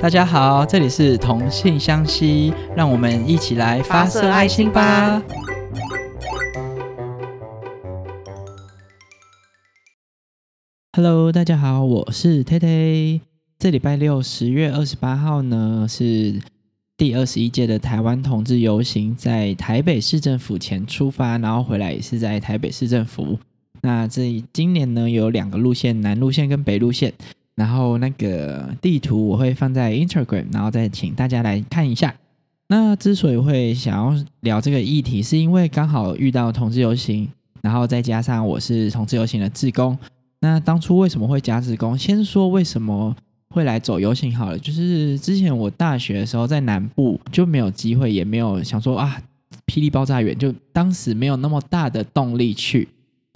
大家好，这里是同性相吸，让我们一起来发射爱心吧。Hello，大家好，我是 Tate 这礼拜六十月二十八号呢，是第二十一届的台湾同志游行，在台北市政府前出发，然后回来也是在台北市政府。那这今年呢有两个路线，南路线跟北路线。然后那个地图我会放在 Instagram，然后再请大家来看一下。那之所以会想要聊这个议题，是因为刚好遇到同志游行，然后再加上我是同志游行的志工。那当初为什么会加志工？先说为什么会来走游行好了，就是之前我大学的时候在南部就没有机会，也没有想说啊，霹雳爆炸远，就当时没有那么大的动力去。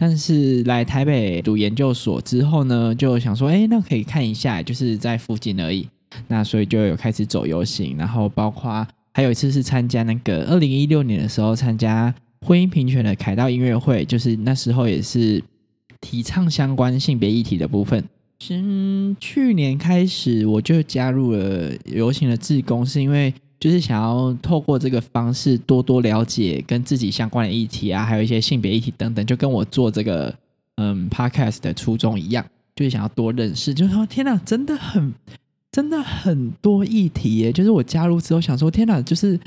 但是来台北读研究所之后呢，就想说，哎，那可以看一下，就是在附近而已。那所以就有开始走游行，然后包括还有一次是参加那个二零一六年的时候参加婚姻平权的凯道音乐会，就是那时候也是提倡相关性别议题的部分。从去年开始我就加入了游行的志工，是因为。就是想要透过这个方式多多了解跟自己相关的议题啊，还有一些性别议题等等，就跟我做这个嗯 podcast 的初衷一样，就是想要多认识。就是说，天哪，真的很真的很多议题耶！就是我加入之后想说，天哪，就是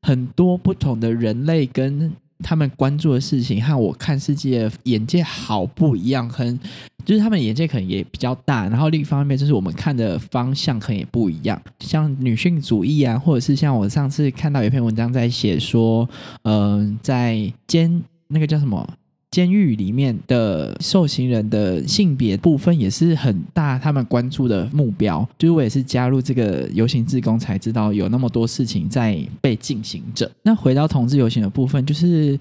很多不同的人类跟他们关注的事情，和我看世界眼界好不一样，很。就是他们眼界可能也比较大，然后另一方面就是我们看的方向可能也不一样，像女性主义啊，或者是像我上次看到一篇文章在写说，嗯，在监那个叫什么监狱里面的受刑人的性别部分也是很大，他们关注的目标。就是我也是加入这个游行自工才知道有那么多事情在被进行着。那回到同志游行的部分，就是。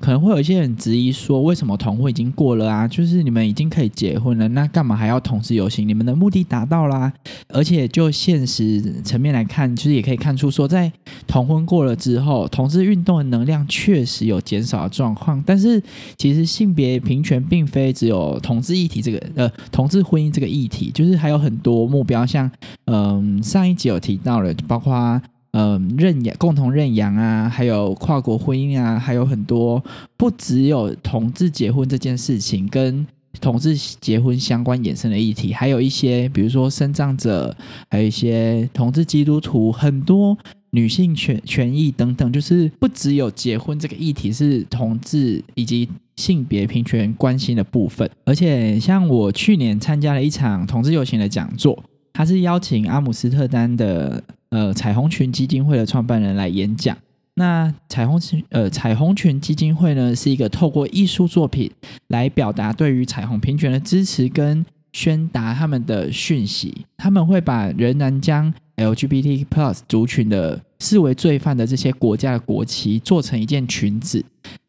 可能会有一些人质疑说，为什么同婚已经过了啊？就是你们已经可以结婚了，那干嘛还要同志游行？你们的目的达到啦。而且就现实层面来看，其实也可以看出说，在同婚过了之后，同志运动的能量确实有减少的状况。但是其实性别平权并非只有同志议题这个呃同志婚姻这个议题，就是还有很多目标，像嗯上一集有提到了，包括。嗯，认养、共同认养啊，还有跨国婚姻啊，还有很多不只有同志结婚这件事情，跟同志结婚相关衍生的议题，还有一些，比如说生障者，还有一些同志基督徒，很多女性权权益等等，就是不只有结婚这个议题是同志以及性别平权关心的部分，而且像我去年参加了一场同志游行的讲座，他是邀请阿姆斯特丹的。呃，彩虹群基金会的创办人来演讲。那彩虹群呃，彩虹群基金会呢，是一个透过艺术作品来表达对于彩虹平权的支持跟宣达他们的讯息。他们会把仍然将 LGBT plus 族群的视为罪犯的这些国家的国旗做成一件裙子，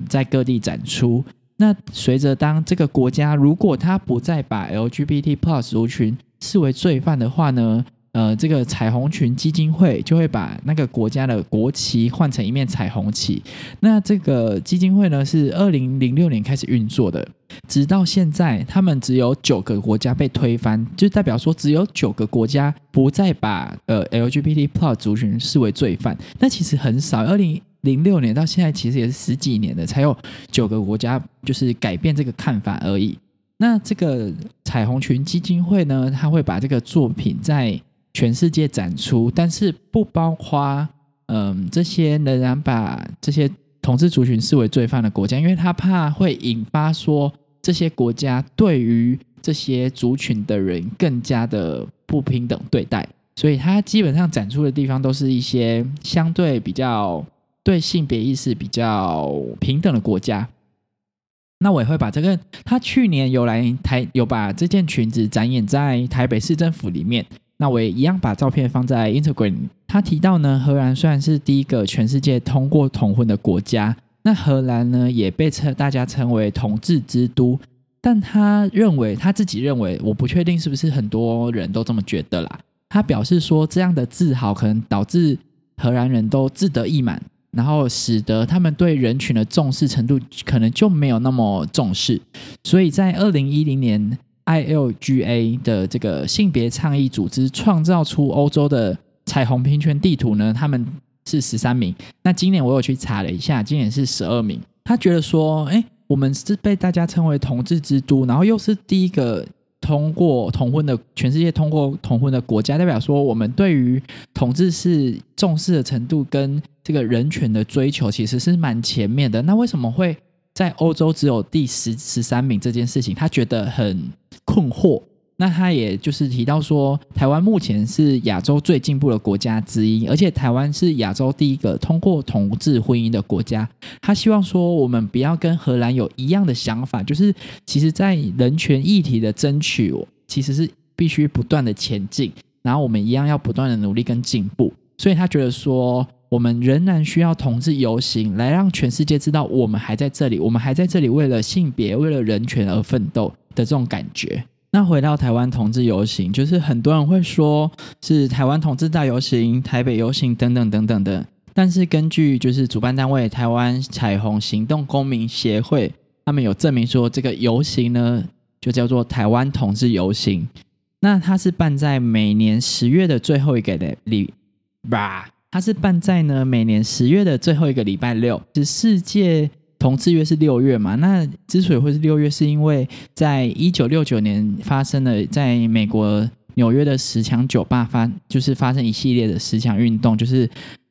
在各地展出。那随着当这个国家如果他不再把 LGBT plus 族群视为罪犯的话呢？呃，这个彩虹群基金会就会把那个国家的国旗换成一面彩虹旗。那这个基金会呢，是二零零六年开始运作的，直到现在，他们只有九个国家被推翻，就代表说只有九个国家不再把呃 LGBT plus 族群视为罪犯。那其实很少，二零零六年到现在其实也是十几年的，才有九个国家就是改变这个看法而已。那这个彩虹群基金会呢，他会把这个作品在全世界展出，但是不包括嗯这些仍然把这些统治族群视为罪犯的国家，因为他怕会引发说这些国家对于这些族群的人更加的不平等对待，所以他基本上展出的地方都是一些相对比较对性别意识比较平等的国家。那我也会把这个，他去年有来台有把这件裙子展演在台北市政府里面。那我也一样把照片放在 Instagram。他提到呢，荷兰虽然是第一个全世界通过同婚的国家，那荷兰呢也被称大家称为同治之都。但他认为他自己认为，我不确定是不是很多人都这么觉得啦。他表示说，这样的自豪可能导致荷兰人都自得意满，然后使得他们对人群的重视程度可能就没有那么重视。所以在二零一零年。ILGA 的这个性别倡议组织创造出欧洲的彩虹平权地图呢，他们是十三名。那今年我有去查了一下，今年是十二名。他觉得说，哎，我们是被大家称为同志之都，然后又是第一个通过同婚的全世界通过同婚的国家，代表说我们对于同志是重视的程度跟这个人权的追求其实是蛮前面的。那为什么会？在欧洲只有第十十三名这件事情，他觉得很困惑。那他也就是提到说，台湾目前是亚洲最进步的国家之一，而且台湾是亚洲第一个通过同志婚姻的国家。他希望说，我们不要跟荷兰有一样的想法，就是其实，在人权议题的争取，其实是必须不断的前进，然后我们一样要不断的努力跟进步。所以他觉得说。我们仍然需要同志游行，来让全世界知道我们还在这里，我们还在这里为了性别、为了人权而奋斗的这种感觉。那回到台湾同志游行，就是很多人会说是台湾同志大游行、台北游行等等等等的。但是根据就是主办单位台湾彩虹行动公民协会，他们有证明说这个游行呢，就叫做台湾同志游行。那它是办在每年十月的最后一个的礼吧。它是办在呢每年十月的最后一个礼拜六，是世界同志月是六月嘛？那之所以会是六月，是因为在一九六九年发生了在美国纽约的十强酒吧发，就是发生一系列的十强运动，就是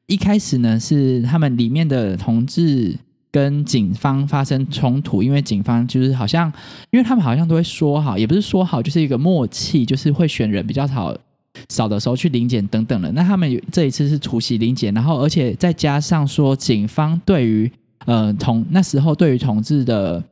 一开始呢是他们里面的同志跟警方发生冲突，因为警方就是好像，因为他们好像都会说好，也不是说好，就是一个默契，就是会选人比较少。少的时候去临检等等的，那他们这一次是除夕临检，然后而且再加上说，警方对于呃同那时候对于同志的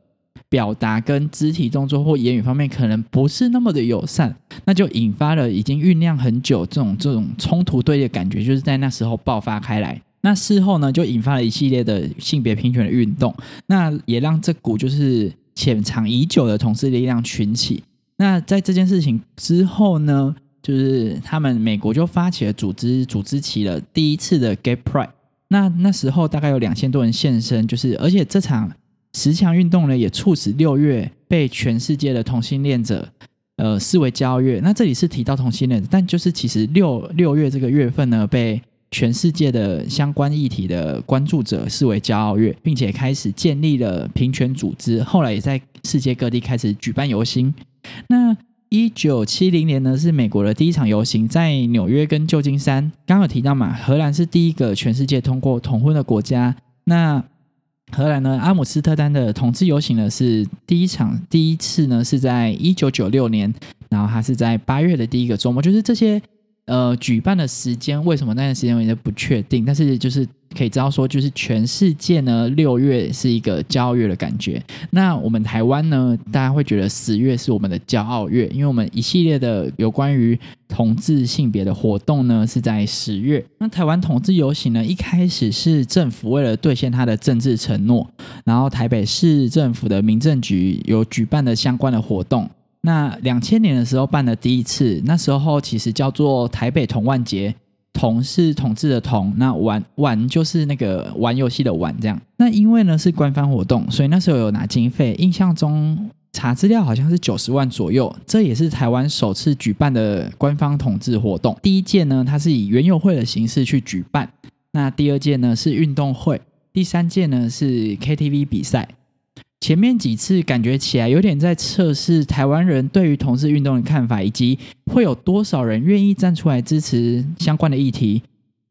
表达跟肢体动作或言语方面可能不是那么的友善，那就引发了已经酝酿很久这种这种冲突对立感觉，就是在那时候爆发开来。那事后呢，就引发了一系列的性别平权的运动，那也让这股就是潜藏已久的同志力量群起。那在这件事情之后呢？就是他们美国就发起了组织，组织起了第一次的 Gay Pride。那那时候大概有两千多人现身，就是而且这场十强运动呢，也促使六月被全世界的同性恋者呃视为骄傲月。那这里是提到同性恋，但就是其实六六月这个月份呢，被全世界的相关议题的关注者视为骄傲月，并且开始建立了平权组织。后来也在世界各地开始举办游行。那一九七零年呢，是美国的第一场游行，在纽约跟旧金山。刚有提到嘛，荷兰是第一个全世界通过同婚的国家。那荷兰呢，阿姆斯特丹的同志游行呢，是第一场，第一次呢是在一九九六年，然后它是在八月的第一个周末，就是这些。呃，举办的时间为什么那段时间我也不确定，但是就是可以知道说，就是全世界呢，六月是一个骄傲月的感觉。那我们台湾呢，大家会觉得十月是我们的骄傲月，因为我们一系列的有关于同志性别的活动呢是在十月。那台湾同志游行呢，一开始是政府为了兑现他的政治承诺，然后台北市政府的民政局有举办的相关的活动。那两千年的时候办的第一次，那时候其实叫做台北同万节，同是统治的同，那玩玩就是那个玩游戏的玩这样。那因为呢是官方活动，所以那时候有拿经费，印象中查资料好像是九十万左右。这也是台湾首次举办的官方统治活动。第一届呢，它是以园游会的形式去举办，那第二届呢是运动会，第三届呢是 KTV 比赛。前面几次感觉起来有点在测试台湾人对于同志运动的看法，以及会有多少人愿意站出来支持相关的议题。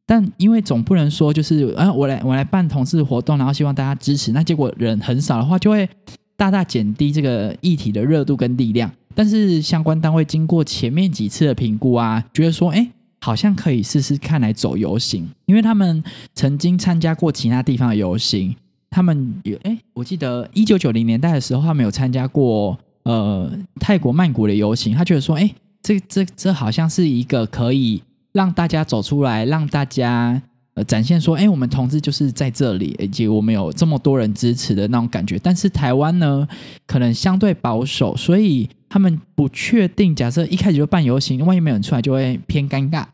但因为总不能说就是啊，我来我来办同志活动，然后希望大家支持，那结果人很少的话，就会大大减低这个议题的热度跟力量。但是相关单位经过前面几次的评估啊，觉得说，哎，好像可以试试看来走游行，因为他们曾经参加过其他地方的游行。他们有哎，我记得一九九零年代的时候，他们有参加过呃泰国曼谷的游行。他觉得说，哎，这这这好像是一个可以让大家走出来，让大家呃展现说，哎，我们同志就是在这里，以及我们有这么多人支持的那种感觉。但是台湾呢，可能相对保守，所以他们不确定。假设一开始就办游行，万一没有人出来，就会偏尴尬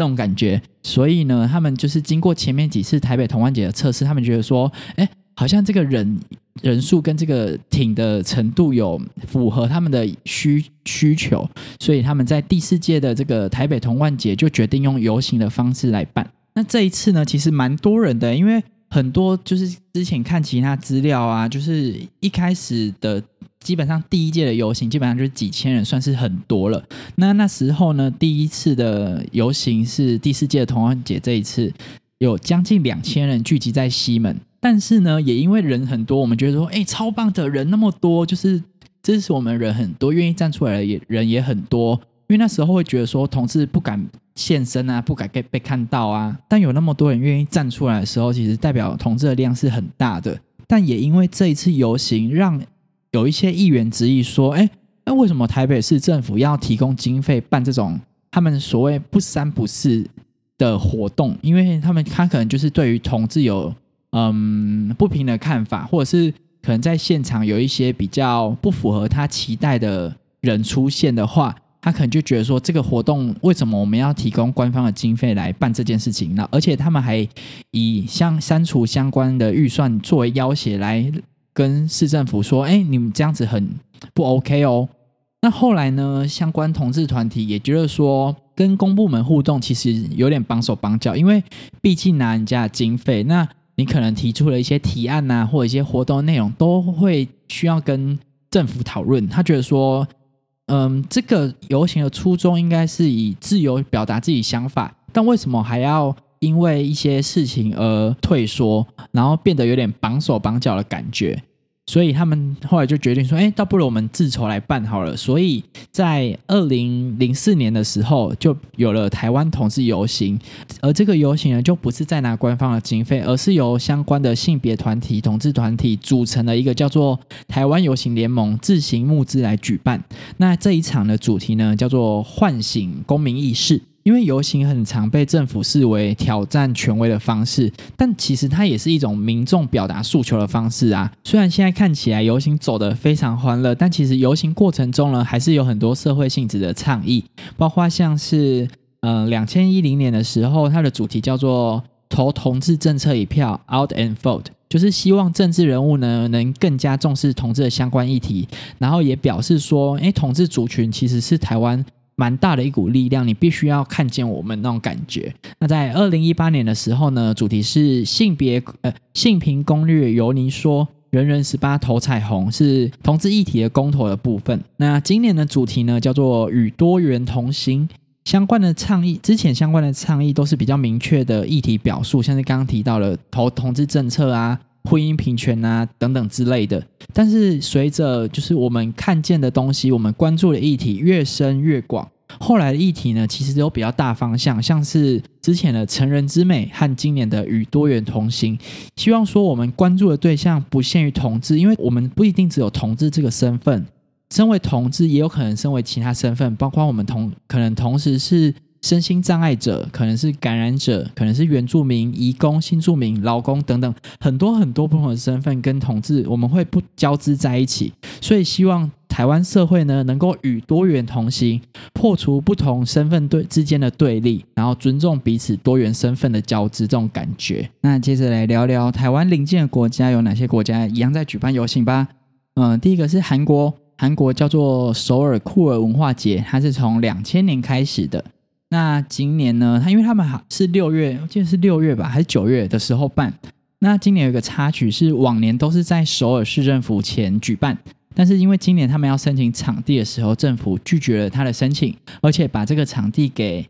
这种感觉。所以呢，他们就是经过前面几次台北同安节的测试，他们觉得说，哎，好像这个人人数跟这个艇的程度有符合他们的需需求，所以他们在第四届的这个台北同万节就决定用游行的方式来办。那这一次呢，其实蛮多人的，因为很多就是之前看其他资料啊，就是一开始的基本上第一届的游行基本上就是几千人，算是很多了。那那时候呢，第一次的游行是第四届的同安节，这一次有将近两千人聚集在西门。但是呢，也因为人很多，我们觉得说，哎，超棒的人那么多，就是支持我们人很多，愿意站出来的也人也很多。因为那时候会觉得说，同志不敢现身啊，不敢被被看到啊。但有那么多人愿意站出来的时候，其实代表同志的量是很大的。但也因为这一次游行，让有一些议员质疑说，哎，那为什么台北市政府要提供经费办这种他们所谓不三不四的活动？因为他们他可能就是对于同志有。嗯，不平的看法，或者是可能在现场有一些比较不符合他期待的人出现的话，他可能就觉得说，这个活动为什么我们要提供官方的经费来办这件事情呢？而且他们还以相删除相关的预算作为要挟来跟市政府说，哎，你们这样子很不 OK 哦。那后来呢，相关同志团体也觉得说，跟公部门互动其实有点绑手绑脚，因为毕竟拿人家的经费，那。你可能提出了一些提案呐，或者一些活动内容，都会需要跟政府讨论。他觉得说，嗯，这个游行的初衷应该是以自由表达自己想法，但为什么还要因为一些事情而退缩，然后变得有点绑手绑脚的感觉？所以他们后来就决定说：“哎，倒不如我们自筹来办好了。”所以在二零零四年的时候，就有了台湾同志游行。而这个游行呢，就不是在拿官方的经费，而是由相关的性别团体、同志团体组成的一个叫做“台湾游行联盟”自行募资来举办。那这一场的主题呢，叫做“唤醒公民意识”。因为游行很常被政府视为挑战权威的方式，但其实它也是一种民众表达诉求的方式啊。虽然现在看起来游行走得非常欢乐，但其实游行过程中呢，还是有很多社会性质的倡议，包括像是呃两千一零年的时候，它的主题叫做“投同志政策一票 ”，out and vote，就是希望政治人物呢能更加重视同志的相关议题，然后也表示说，哎，同志族群其实是台湾。蛮大的一股力量，你必须要看见我们那种感觉。那在二零一八年的时候呢，主题是性别呃性平攻略，由您说人人十八投彩虹，是同志议题的公投的部分。那今年的主题呢，叫做与多元同行。相关的倡议，之前相关的倡议都是比较明确的议题表述，像是刚刚提到了投同志政策啊、婚姻平权啊等等之类的。但是随着就是我们看见的东西，我们关注的议题越深越广。后来的议题呢，其实都比较大方向，像是之前的成人之美和今年的与多元同行。希望说我们关注的对象不限于同志，因为我们不一定只有同志这个身份，身为同志也有可能身为其他身份，包括我们同可能同时是。身心障碍者可能是感染者，可能是原住民、移工、新住民、劳工等等，很多很多不同的身份跟同志，我们会不交织在一起。所以希望台湾社会呢，能够与多元同行，破除不同身份对之间的对立，然后尊重彼此多元身份的交织这种感觉。那接着来聊聊台湾邻近的国家有哪些国家一样在举办游行吧。嗯，第一个是韩国，韩国叫做首尔酷儿文化节，它是从两千年开始的。那今年呢？他因为他们好是六月，我记得是六月吧，还是九月的时候办。那今年有一个插曲是，往年都是在首尔市政府前举办，但是因为今年他们要申请场地的时候，政府拒绝了他的申请，而且把这个场地给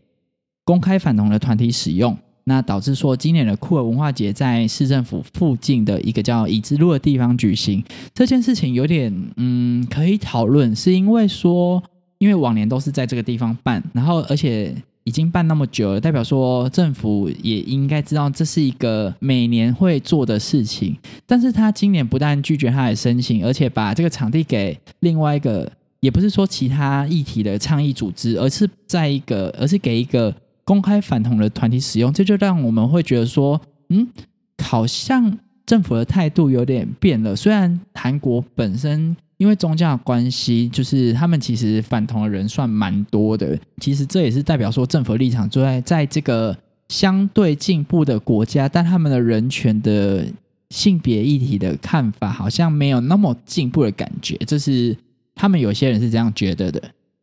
公开反同的团体使用，那导致说今年的酷儿文化节在市政府附近的一个叫已知路的地方举行。这件事情有点嗯可以讨论，是因为说，因为往年都是在这个地方办，然后而且。已经办那么久了，代表说政府也应该知道这是一个每年会做的事情。但是他今年不但拒绝他的申请，而且把这个场地给另外一个，也不是说其他议题的倡议组织，而是在一个，而是给一个公开反同的团体使用。这就让我们会觉得说，嗯，好像政府的态度有点变了。虽然韩国本身。因为宗教关系，就是他们其实反同的人算蛮多的。其实这也是代表说政府立场就在在这个相对进步的国家，但他们的人权的性别议题的看法好像没有那么进步的感觉，这是他们有些人是这样觉得的。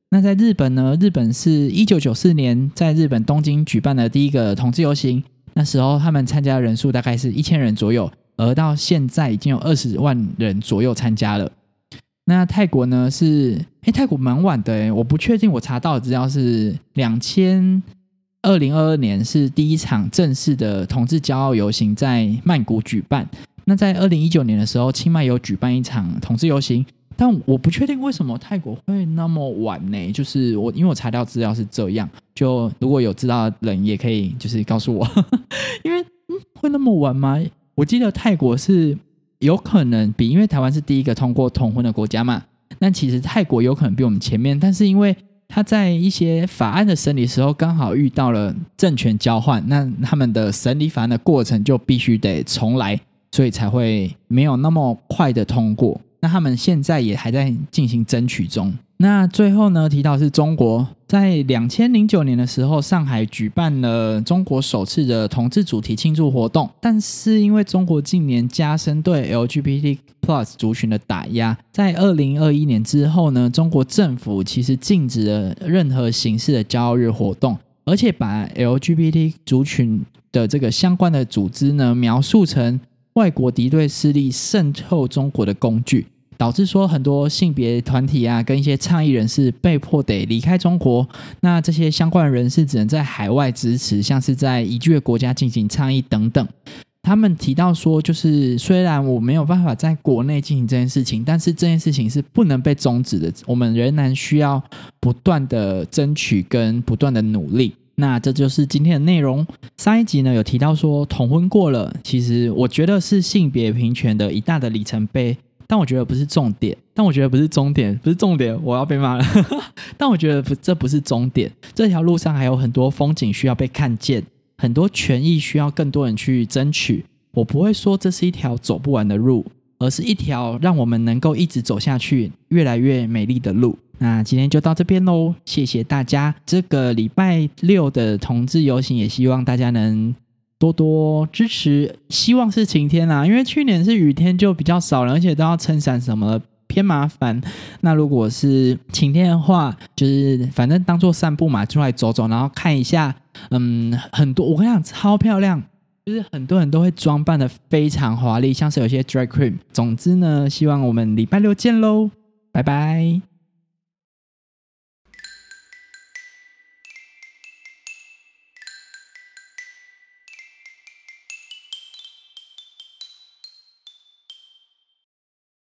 那在日本呢？日本是一九九四年在日本东京举办的第一个同志游行，那时候他们参加的人数大概是一千人左右，而到现在已经有二十万人左右参加了。那泰国呢？是哎，泰国蛮晚的哎，我不确定，我查到的资料是两千二零二二年是第一场正式的同志骄傲游行在曼谷举办。那在二零一九年的时候，清迈有举办一场同志游行，但我不确定为什么泰国会那么晚呢？就是我因为我查到资料是这样，就如果有知道的人也可以就是告诉我，因为嗯会那么晚吗？我记得泰国是。有可能比，因为台湾是第一个通过同婚的国家嘛。那其实泰国有可能比我们前面，但是因为他在一些法案的审理时候，刚好遇到了政权交换，那他们的审理法案的过程就必须得重来，所以才会没有那么快的通过。他们现在也还在进行争取中。那最后呢，提到是中国在两千零九年的时候，上海举办了中国首次的同志主题庆祝活动。但是因为中国近年加深对 LGBT Plus 族群的打压，在二零二一年之后呢，中国政府其实禁止了任何形式的骄傲日活动，而且把 LGBT 族群的这个相关的组织呢，描述成外国敌对势力渗透中国的工具。导致说很多性别团体啊，跟一些倡议人士被迫得离开中国。那这些相关人士只能在海外支持，像是在移居的国家进行倡议等等。他们提到说，就是虽然我没有办法在国内进行这件事情，但是这件事情是不能被终止的。我们仍然需要不断的争取跟不断的努力。那这就是今天的内容。上一集呢有提到说同婚过了，其实我觉得是性别平权的一大的里程碑。但我觉得不是重点，但我觉得不是终点，不是重点，我要被骂了。但我觉得不，这不是终点，这条路上还有很多风景需要被看见，很多权益需要更多人去争取。我不会说这是一条走不完的路，而是一条让我们能够一直走下去、越来越美丽的路。那今天就到这边喽，谢谢大家。这个礼拜六的同志游行，也希望大家能。多多支持，希望是晴天啦，因为去年是雨天就比较少了，而且都要撑伞什么偏麻烦。那如果是晴天的话，就是反正当做散步嘛，出来走走，然后看一下，嗯，很多我跟你讲超漂亮，就是很多人都会装扮的非常华丽，像是有些 drag queen。总之呢，希望我们礼拜六见喽，拜拜。